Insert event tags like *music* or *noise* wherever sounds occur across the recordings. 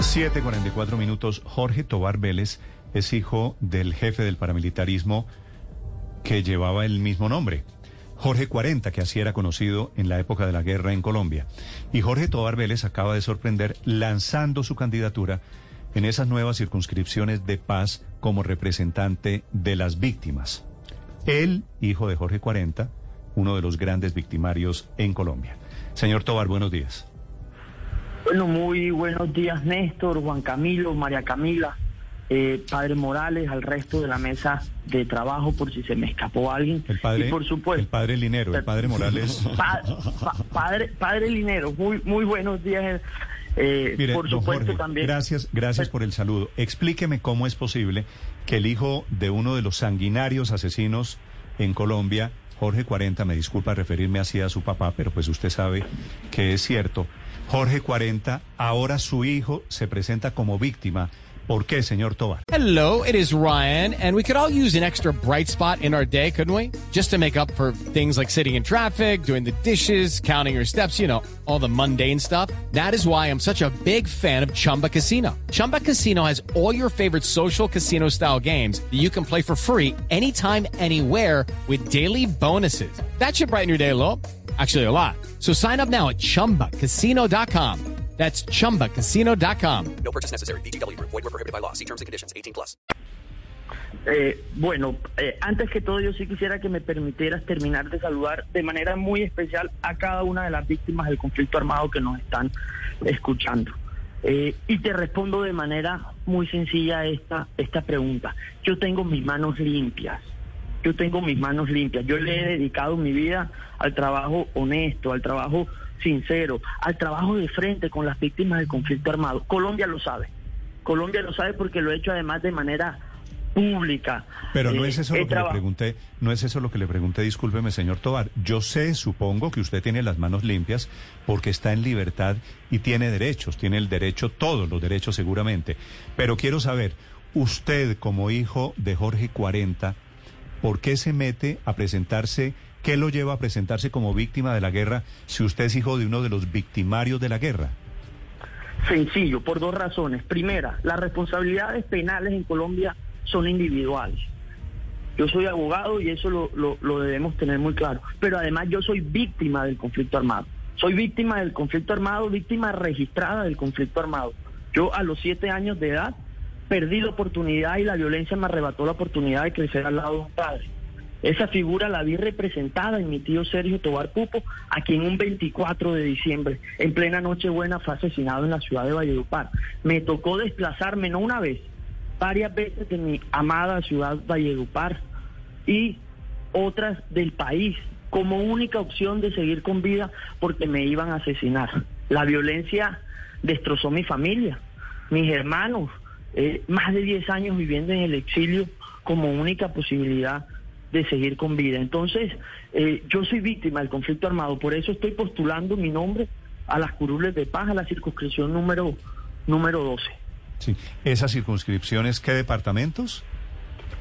7:44 minutos. Jorge Tobar Vélez es hijo del jefe del paramilitarismo que llevaba el mismo nombre. Jorge 40, que así era conocido en la época de la guerra en Colombia. Y Jorge Tobar Vélez acaba de sorprender lanzando su candidatura en esas nuevas circunscripciones de paz como representante de las víctimas. Él, hijo de Jorge 40, uno de los grandes victimarios en Colombia. Señor Tobar, buenos días. Bueno, muy buenos días, Néstor, Juan Camilo, María Camila, eh, Padre Morales, al resto de la mesa de trabajo, por si se me escapó alguien. El padre, y por supuesto, el padre Linero, el padre Morales. *laughs* Pa- pa- padre, padre Linero, muy, muy buenos días. eh, Mire, por supuesto Jorge, también. Gracias, gracias por el saludo. Explíqueme cómo es posible que el hijo de uno de los sanguinarios asesinos en Colombia, Jorge 40, me disculpa referirme así a su papá, pero pues usted sabe que es cierto. Jorge 40, ahora su hijo se presenta como víctima. ¿Por qué, señor Tobar? Hello, it is Ryan, and we could all use an extra bright spot in our day, couldn't we? Just to make up for things like sitting in traffic, doing the dishes, counting your steps, you know, all the mundane stuff. That is why I'm such a big fan of Chumba Casino. Chumba Casino has all your favorite social casino style games that you can play for free anytime, anywhere with daily bonuses. That should brighten your day a little. Actually, a lot. So sign up now at chumbacasino.com. That's chumbacasino.com. No purchase necessary. VGW Group. Void were prohibited by law. See terms and conditions. 18 plus. Eh, bueno, eh, antes que todo yo sí quisiera que me permitieras terminar de saludar de manera muy especial a cada una de las víctimas del conflicto armado que nos están escuchando. Eh, y te respondo de manera muy sencilla esta, esta pregunta. Yo tengo mis manos limpias. Yo tengo mis manos limpias. Yo le he dedicado mi vida al trabajo honesto, al trabajo sincero, al trabajo de frente con las víctimas del conflicto armado. Colombia lo sabe. Colombia lo sabe porque lo he hecho además de manera pública. Pero no Eh, es eso lo que le pregunté, no es eso lo que le pregunté, discúlpeme, señor Tobar. Yo sé, supongo que usted tiene las manos limpias porque está en libertad y tiene derechos, tiene el derecho, todos los derechos seguramente. Pero quiero saber, usted como hijo de Jorge 40, ¿por qué se mete a presentarse, qué lo lleva a presentarse como víctima de la guerra si usted es hijo de uno de los victimarios de la guerra? Sencillo, por dos razones. Primera, las responsabilidades penales en Colombia son individuales. Yo soy abogado y eso lo, lo- debemos tener muy claro. Pero además yo soy víctima del conflicto armado. Soy víctima del conflicto armado, víctima registrada del conflicto armado. Yo a los siete años de edad perdí la oportunidad y la violencia me arrebató la oportunidad de crecer al lado de un padre. Esa figura la vi representada en mi tío Sergio Tobar Pupo, a quien un 24 de diciembre, en plena Nochebuena, fue asesinado en la ciudad de Valledupar. Me tocó desplazarme, no una vez, varias veces de mi amada ciudad Valledupar y otras del país como única opción de seguir con vida porque me iban a asesinar. La violencia destrozó mi familia, mis hermanos, eh, más de 10 años viviendo en el exilio como única posibilidad de seguir con vida. Entonces, eh, yo soy víctima del conflicto armado, por eso estoy postulando mi nombre a las curules de paz, a la circunscripción número, número 12. Sí. ¿Esas circunscripciones qué departamentos?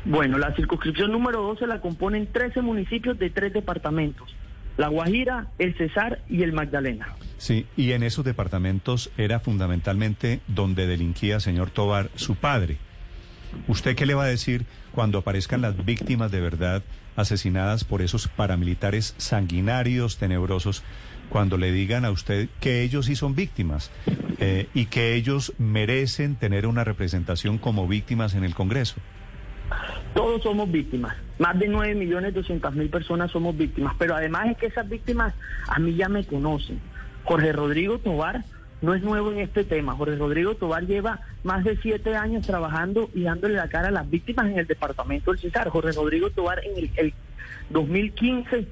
Bueno, la circunscripción número 12 la componen 13 municipios de tres departamentos. La Guajira, el Cesar y el Magdalena. Sí, y en esos departamentos era fundamentalmente donde delinquía, señor Tobar, su padre. ¿Usted qué le va a decir cuando aparezcan las víctimas de verdad asesinadas por esos paramilitares sanguinarios, tenebrosos, cuando le digan a usted que ellos sí son víctimas eh, y que ellos merecen tener una representación como víctimas en el Congreso? Todos somos víctimas. Más de 9 millones 200 mil personas somos víctimas. Pero además es que esas víctimas a mí ya me conocen. Jorge Rodrigo Tobar no es nuevo en este tema. Jorge Rodrigo Tobar lleva más de siete años trabajando y dándole la cara a las víctimas en el departamento del Cesar. Jorge Rodrigo Tobar en el, el 2015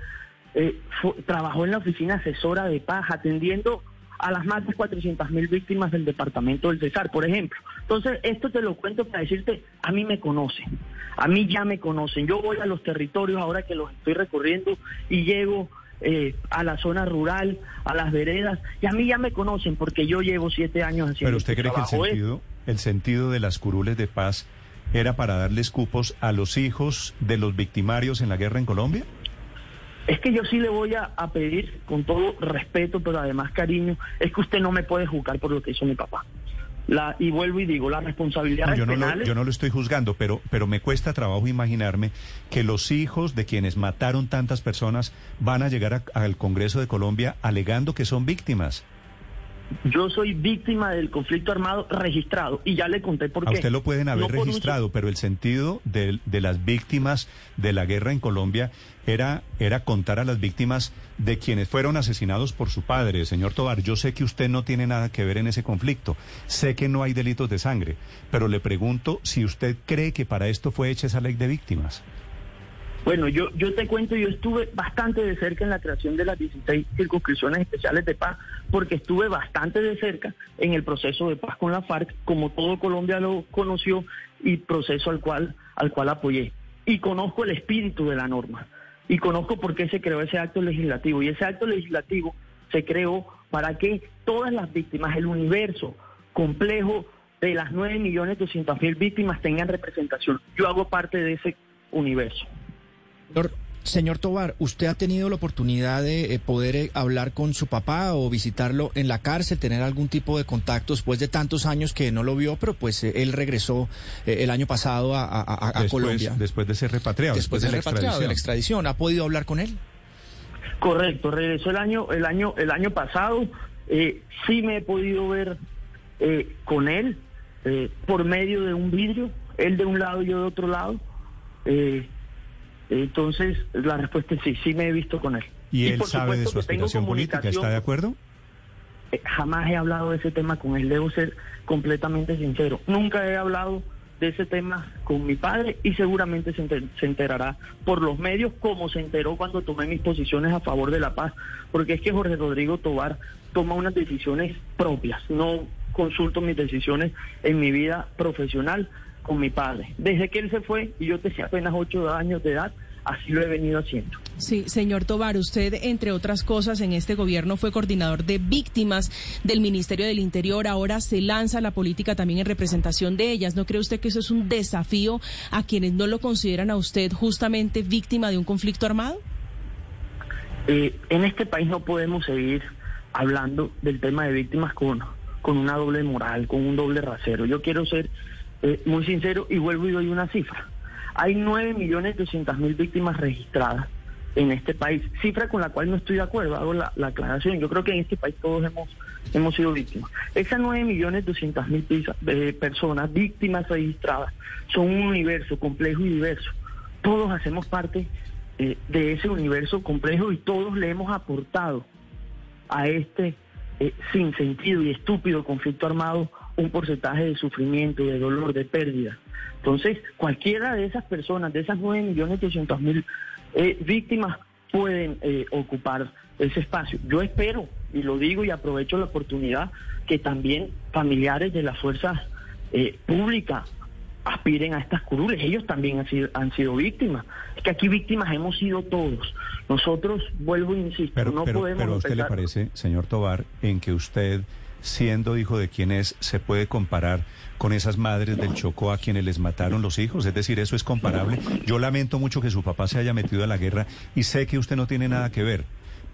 eh, fu- trabajó en la oficina asesora de paz atendiendo a las más de 400 mil víctimas del departamento del Cesar, por ejemplo. Entonces, esto te lo cuento para decirte, a mí me conocen, a mí ya me conocen. Yo voy a los territorios ahora que los estoy recorriendo y llego eh, a la zona rural, a las veredas, y a mí ya me conocen porque yo llevo siete años haciendo Pero usted este cree que el trabajo. sentido, el sentido de las curules de paz era para darles cupos a los hijos de los victimarios en la guerra en Colombia? Es que yo sí le voy a, a pedir, con todo respeto, pero además cariño, es que usted no me puede juzgar por lo que hizo mi papá. La, y vuelvo y digo, las responsabilidades yo, no lo, yo no lo estoy juzgando, pero, pero me cuesta trabajo imaginarme que los hijos de quienes mataron tantas personas van a llegar a- al Congreso de Colombia alegando que son víctimas. Yo soy víctima del conflicto armado registrado y ya le conté por A qué. usted lo pueden haber No por un registrado, pero el sentido de, de las víctimas de la guerra en Colombia era, era contar a las víctimas de quienes fueron asesinados por su padre. Señor Tobar, yo sé que usted no tiene nada que ver en ese conflicto, sé que no hay delitos de sangre, pero le pregunto si usted cree que para esto fue hecha esa ley de víctimas. Bueno, yo, yo te cuento, yo estuve bastante de cerca en la creación de las 16 circunscripciones especiales de paz, porque estuve bastante de cerca en el proceso de paz con la FARC, como todo Colombia lo conoció, y proceso al cual, al cual apoyé. Y conozco el espíritu de la norma, y conozco por qué se creó ese acto legislativo. Y ese acto legislativo se creó para que todas las víctimas, el universo complejo de las 9.200.000 víctimas tengan representación. Yo hago parte de ese universo. Señor, señor Tobar, ¿usted ha tenido la oportunidad de eh, poder eh, hablar con su papá o visitarlo en la cárcel, tener algún tipo de contacto después de tantos años que no lo vio, pero pues eh, él regresó eh, el año pasado a, a- a- a después, Colombia? después de ser repatriado, Después de ser repatriado de la extradición, ¿ha podido hablar con él? Correcto, regresó el año, el año, el año pasado. Eh, sí me he podido ver eh, con él eh, por medio de un vidrio, él de un lado y yo de otro lado. Eh, entonces la respuesta es sí, sí me he visto con él. ¿Y él por sabe de su aspiración política? ¿Está de acuerdo? Eh, jamás he hablado de ese tema con él, debo ser completamente sincero. Nunca he hablado de ese tema con mi padre y seguramente se, enter- se enterará por los medios como se enteró cuando tomé mis posiciones a favor de la paz, porque es que Jorge Rodrigo Tobar toma unas decisiones propias, no consulto mis decisiones en mi vida profesional con mi padre. Desde que él se fue y yo tenía apenas ocho años de edad, así lo he venido haciendo. Sí, señor Tobar, usted, entre otras cosas, en este gobierno fue coordinador de víctimas del Ministerio del Interior. Ahora se lanza la política también en representación de ellas. ¿No cree usted que eso es un desafío a quienes no lo consideran a usted justamente víctima de un conflicto armado? Eh, en este país no podemos seguir hablando del tema de víctimas con, con una doble moral, con un doble rasero. Yo quiero ser eh, muy sincero y vuelvo y doy una cifra. Hay 9.200.000 víctimas registradas en este país, cifra con la cual no estoy de acuerdo, hago la, la aclaración. Yo creo que en este país todos hemos, hemos sido víctimas. Esas 9.200.000 pisa- eh, personas, víctimas registradas, son un universo complejo y diverso. Todos hacemos parte eh, de ese universo complejo y todos le hemos aportado a este eh, sin sentido y estúpido conflicto armado un porcentaje de sufrimiento, de dolor, de pérdida. Entonces, cualquiera de esas personas, de esas 9.200.000 eh, víctimas, pueden eh, ocupar ese espacio. Yo espero, y lo digo y aprovecho la oportunidad, que también familiares de las fuerzas eh, públicas aspiren a estas curules. Ellos también han sido, han sido víctimas. Es que aquí víctimas hemos sido todos. Nosotros, vuelvo e insisto, Pero, no pero, podemos pero a usted le parece, señor Tobar, en que usted, siendo hijo de quien es, se puede comparar con esas madres del Chocó a quienes les mataron los hijos. Es decir, eso es comparable. Yo lamento mucho que su papá se haya metido a la guerra y sé que usted no tiene nada que ver.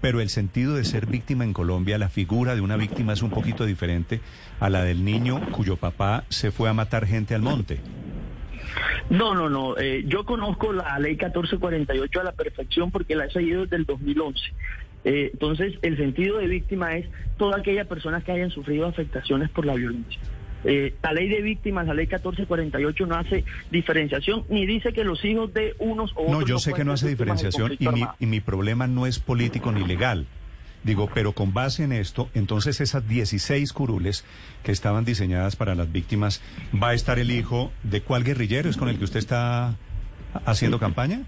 Pero el sentido de ser víctima en Colombia, la figura de una víctima es un poquito diferente a la del niño cuyo papá se fue a matar gente al monte. No, no, no. eh, yo conozco la ley 1448 a la perfección porque la he seguido desde el 2011. Eh, entonces, el sentido de víctima es toda aquella persona que hayan sufrido afectaciones por la violencia. Eh, la ley de víctimas, la ley 1448, no hace diferenciación ni dice que los hijos de unos o No, otros. yo sé que no hace diferenciación mi, y mi problema no es político ni legal. Digo, pero con base en esto, entonces esas 16 curules que estaban diseñadas para las víctimas, ¿va a estar el hijo de cuál guerrillero es con el que usted está haciendo campaña?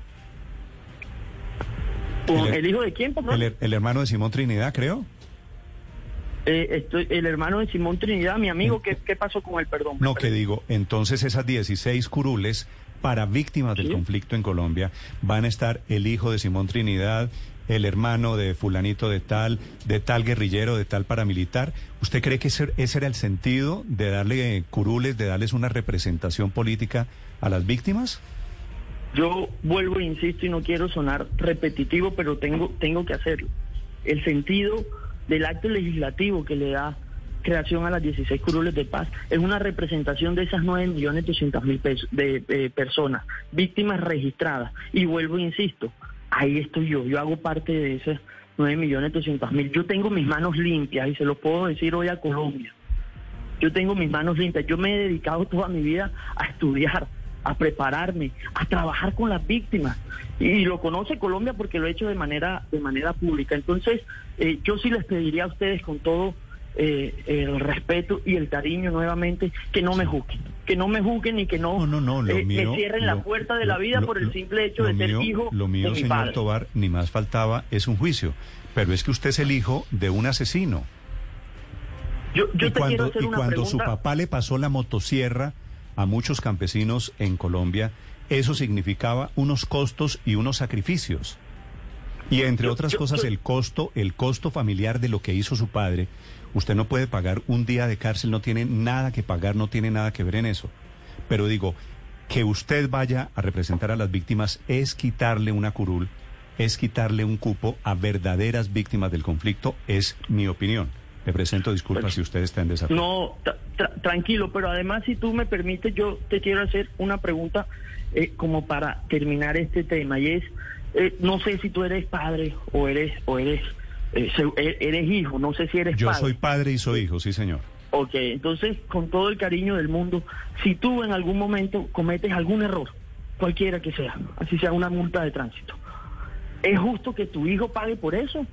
¿Con el- ¿El hijo de quién? El, el hermano de Simón Trinidad, creo. Eh, estoy, el hermano de Simón Trinidad, mi amigo, ¿qué, qué pasó con él? Perdón. No, que digo, entonces esas 16 curules para víctimas del conflicto en Colombia van a estar el hijo de Simón Trinidad, el hermano de fulanito de tal, de tal guerrillero, de tal paramilitar. ¿Usted cree que ese, era el sentido de darle curules, de darles una representación política a las víctimas? Yo vuelvo e insisto y no quiero sonar repetitivo, pero tengo, tengo que hacerlo. El sentido del acto legislativo que le da creación a las 16 curules de paz es una representación de esas 9 millones mil pesos de eh, personas, víctimas registradas. Y vuelvo e insisto, ahí estoy yo, yo hago parte de esas 9 millones mil. Yo tengo mis manos limpias y se lo puedo decir hoy a Colombia. Yo tengo mis manos limpias. Yo me he dedicado toda mi vida a estudiar, a prepararme, a trabajar con las víctimas. Y lo conoce Colombia porque lo he hecho de manera, de manera pública. Entonces, eh, yo sí les pediría a ustedes con todo eh, el respeto y el cariño nuevamente que no me juzguen. Que no me juzguen y que no, no, no, lo eh, mío, me cierren la puerta de la vida lo- por el simple hecho de ser hijo Lo mío, de mi señor padre. Tobar, ni más faltaba, es un juicio. Pero es que usted es el hijo de un asesino. Yo, yo y te cuando, hacer y una cuando su papá le pasó la motosierra a muchos campesinos en Colombia, eso significaba unos costos y unos sacrificios. Y entre Yo- otras yo- cosas, yo- el costo, el costo familiar de lo que hizo su padre. Usted no puede pagar un día de cárcel, no tiene nada que pagar, no tiene nada que ver en eso. Pero digo, que usted vaya a representar a las víctimas es quitarle una curul, es quitarle un cupo a verdaderas víctimas del conflicto, es mi opinión. Le presento disculpas si usted está en desacuerdo. No, tra- tranquilo, pero además si tú me permites, yo te quiero hacer una pregunta eh, como para terminar este tema y es, eh, no sé si tú eres padre o eres o eres eh, e- eres hijo, no sé si eres Yo padre. soy padre y soy hijo, sí señor. Ok, entonces con todo el cariño del mundo, si tú en algún momento cometes algún error, cualquiera que sea, así sea una multa de tránsito, ¿es justo que tu hijo pague por eso?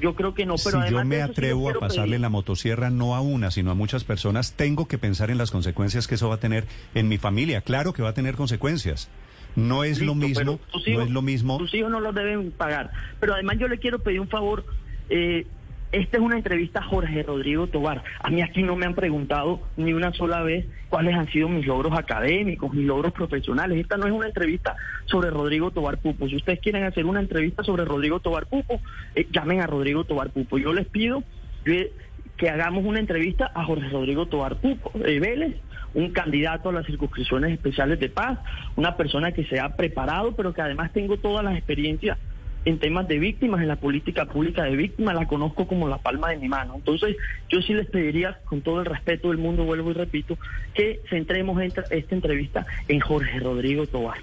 Yo creo que no, pero si además yo me sí atrevo a pasarle pedir- la motosierra no a una, sino a muchas personas, tengo que pensar en las consecuencias que eso va a tener en mi familia. Claro que va a tener consecuencias. No es lo mismo, no es lo mismo. Tus hijos no los deben pagar. Pero además yo le quiero pedir un favor. eh, esta es una entrevista a Jorge Rodrigo Tobar. A mí aquí no me han preguntado ni una sola vez cuáles han sido mis logros académicos, mis logros profesionales. Esta no es una entrevista sobre Rodrigo Tobar Pupo. Si ustedes quieren hacer una entrevista sobre Rodrigo Tobar Pupo, eh, llamen a Rodrigo Tobar Pupo. Yo les pido que hagamos una entrevista a Jorge Rodrigo Tobar Pupo, eh, Vélez, un candidato a las circunscripciones especiales de paz, una persona que se ha preparado, pero que además tengo todas las experiencias en temas de víctimas, en la política pública de víctimas, la conozco como la palma de mi mano. Entonces, yo sí les pediría, con todo el respeto del mundo, vuelvo y repito, que centremos esta, esta entrevista en Jorge Rodrigo Tobar.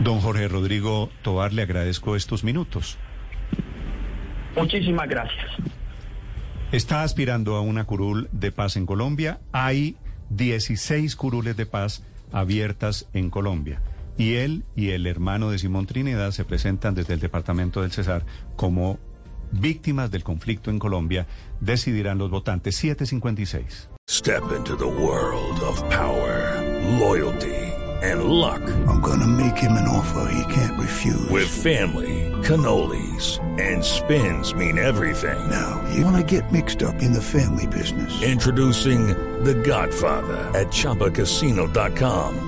Don Jorge Rodrigo Tobar, le agradezco estos minutos. Muchísimas gracias. Está aspirando a una curul de paz en Colombia. Hay 16 curules de paz abiertas en Colombia. Y él y el hermano de Simón Trinidad se presentan desde el departamento del Cesar como víctimas del conflicto en Colombia. Decidirán los votantes 756. Step into the world of power, loyalty, and luck. I'm gonna make him an offer he can't refuse. With family, cannolis, and spins mean everything. Now, you wanna get mixed up in the family business. Introducing The Godfather at ChumbaCasino.com.